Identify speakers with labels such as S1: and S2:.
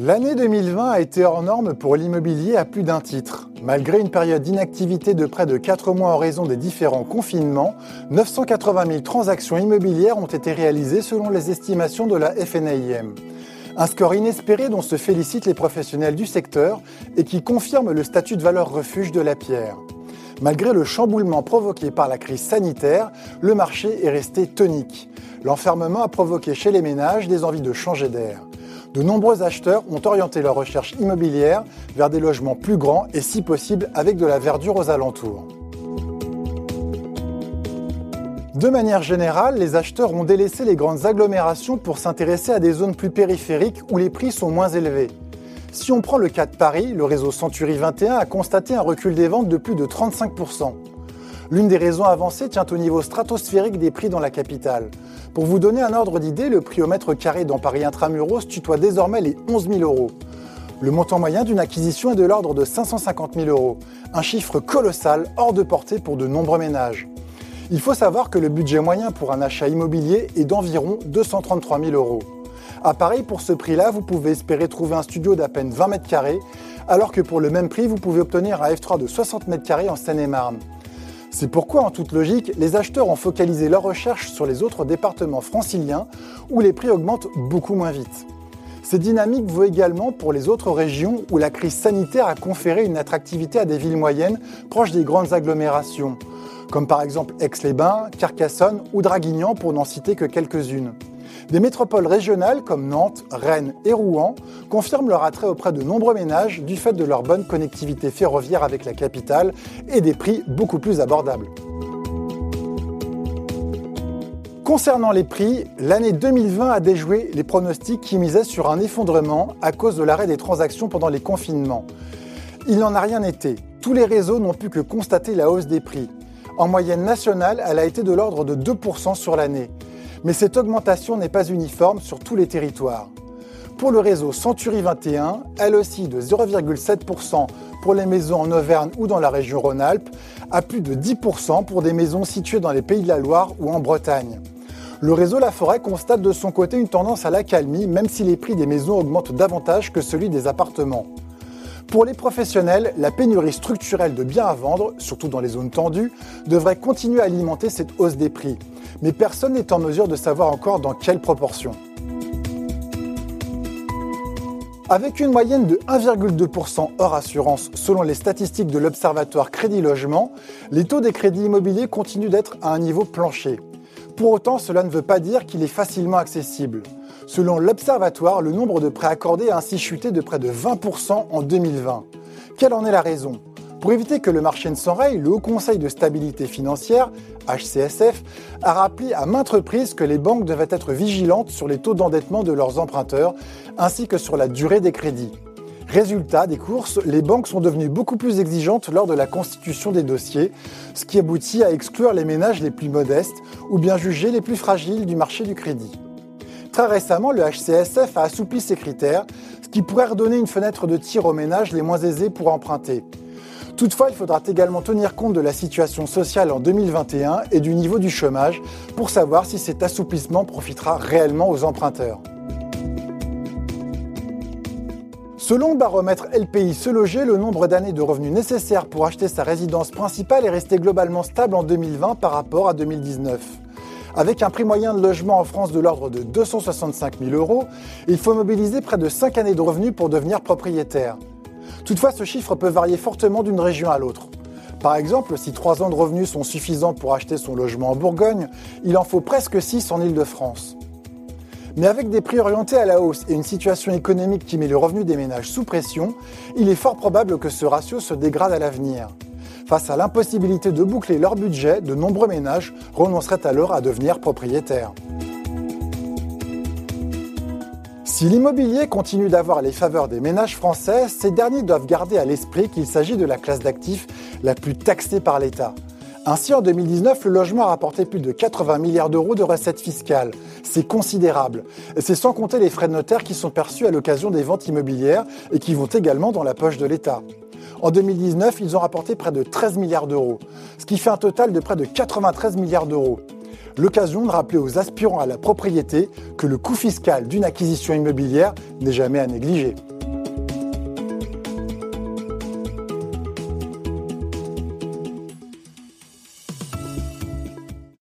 S1: L'année 2020 a été hors norme pour l'immobilier à plus d'un titre. Malgré une période d'inactivité de près de 4 mois en raison des différents confinements, 980 000 transactions immobilières ont été réalisées selon les estimations de la FNAIM. Un score inespéré dont se félicitent les professionnels du secteur et qui confirme le statut de valeur refuge de la pierre. Malgré le chamboulement provoqué par la crise sanitaire, le marché est resté tonique. L'enfermement a provoqué chez les ménages des envies de changer d'air de nombreux acheteurs ont orienté leur recherche immobilière vers des logements plus grands et si possible avec de la verdure aux alentours. De manière générale, les acheteurs ont délaissé les grandes agglomérations pour s'intéresser à des zones plus périphériques où les prix sont moins élevés. Si on prend le cas de Paris, le réseau Century 21 a constaté un recul des ventes de plus de 35%. L'une des raisons avancées tient au niveau stratosphérique des prix dans la capitale. Pour vous donner un ordre d'idée, le prix au mètre carré dans Paris Intramuros tutoie désormais les 11 000 euros. Le montant moyen d'une acquisition est de l'ordre de 550 000 euros, un chiffre colossal hors de portée pour de nombreux ménages. Il faut savoir que le budget moyen pour un achat immobilier est d'environ 233 000 euros. À Paris, pour ce prix-là, vous pouvez espérer trouver un studio d'à peine 20 mètres carrés, alors que pour le même prix, vous pouvez obtenir un F3 de 60 mètres carrés en Seine-et-Marne. C'est pourquoi, en toute logique, les acheteurs ont focalisé leurs recherches sur les autres départements franciliens où les prix augmentent beaucoup moins vite. Cette dynamique vaut également pour les autres régions où la crise sanitaire a conféré une attractivité à des villes moyennes proches des grandes agglomérations, comme par exemple Aix-les-Bains, Carcassonne ou Draguignan pour n'en citer que quelques-unes. Des métropoles régionales comme Nantes, Rennes et Rouen confirment leur attrait auprès de nombreux ménages du fait de leur bonne connectivité ferroviaire avec la capitale et des prix beaucoup plus abordables. Concernant les prix, l'année 2020 a déjoué les pronostics qui misaient sur un effondrement à cause de l'arrêt des transactions pendant les confinements. Il n'en a rien été. Tous les réseaux n'ont pu que constater la hausse des prix. En moyenne nationale, elle a été de l'ordre de 2% sur l'année. Mais cette augmentation n'est pas uniforme sur tous les territoires. Pour le réseau Century 21, elle aussi de 0,7% pour les maisons en Auvergne ou dans la région Rhône-Alpes, à plus de 10% pour des maisons situées dans les Pays de la Loire ou en Bretagne. Le réseau La Forêt constate de son côté une tendance à l'accalmie, même si les prix des maisons augmentent davantage que celui des appartements. Pour les professionnels, la pénurie structurelle de biens à vendre, surtout dans les zones tendues, devrait continuer à alimenter cette hausse des prix mais personne n'est en mesure de savoir encore dans quelle proportion. Avec une moyenne de 1,2% hors assurance selon les statistiques de l'Observatoire Crédit Logement, les taux des crédits immobiliers continuent d'être à un niveau plancher. Pour autant, cela ne veut pas dire qu'il est facilement accessible. Selon l'Observatoire, le nombre de prêts accordés a ainsi chuté de près de 20% en 2020. Quelle en est la raison? Pour éviter que le marché ne s'enraye, le Haut Conseil de stabilité financière, HCSF, a rappelé à maintes reprises que les banques devaient être vigilantes sur les taux d'endettement de leurs emprunteurs, ainsi que sur la durée des crédits. Résultat des courses, les banques sont devenues beaucoup plus exigeantes lors de la constitution des dossiers, ce qui aboutit à exclure les ménages les plus modestes ou bien juger les plus fragiles du marché du crédit. Très récemment, le HCSF a assoupli ses critères, ce qui pourrait redonner une fenêtre de tir aux ménages les moins aisés pour emprunter. Toutefois, il faudra également tenir compte de la situation sociale en 2021 et du niveau du chômage pour savoir si cet assouplissement profitera réellement aux emprunteurs. Selon le baromètre LPI Se Loger, le nombre d'années de revenus nécessaires pour acheter sa résidence principale est resté globalement stable en 2020 par rapport à 2019. Avec un prix moyen de logement en France de l'ordre de 265 000 euros, il faut mobiliser près de 5 années de revenus pour devenir propriétaire. Toutefois, ce chiffre peut varier fortement d'une région à l'autre. Par exemple, si 3 ans de revenus sont suffisants pour acheter son logement en Bourgogne, il en faut presque 6 en Île-de-France. Mais avec des prix orientés à la hausse et une situation économique qui met le revenu des ménages sous pression, il est fort probable que ce ratio se dégrade à l'avenir. Face à l'impossibilité de boucler leur budget, de nombreux ménages renonceraient alors à devenir propriétaires. Si l'immobilier continue d'avoir les faveurs des ménages français, ces derniers doivent garder à l'esprit qu'il s'agit de la classe d'actifs la plus taxée par l'État. Ainsi, en 2019, le logement a rapporté plus de 80 milliards d'euros de recettes fiscales. C'est considérable. C'est sans compter les frais de notaire qui sont perçus à l'occasion des ventes immobilières et qui vont également dans la poche de l'État. En 2019, ils ont rapporté près de 13 milliards d'euros, ce qui fait un total de près de 93 milliards d'euros. L'occasion de rappeler aux aspirants à la propriété que le coût fiscal d'une acquisition immobilière n'est jamais à négliger.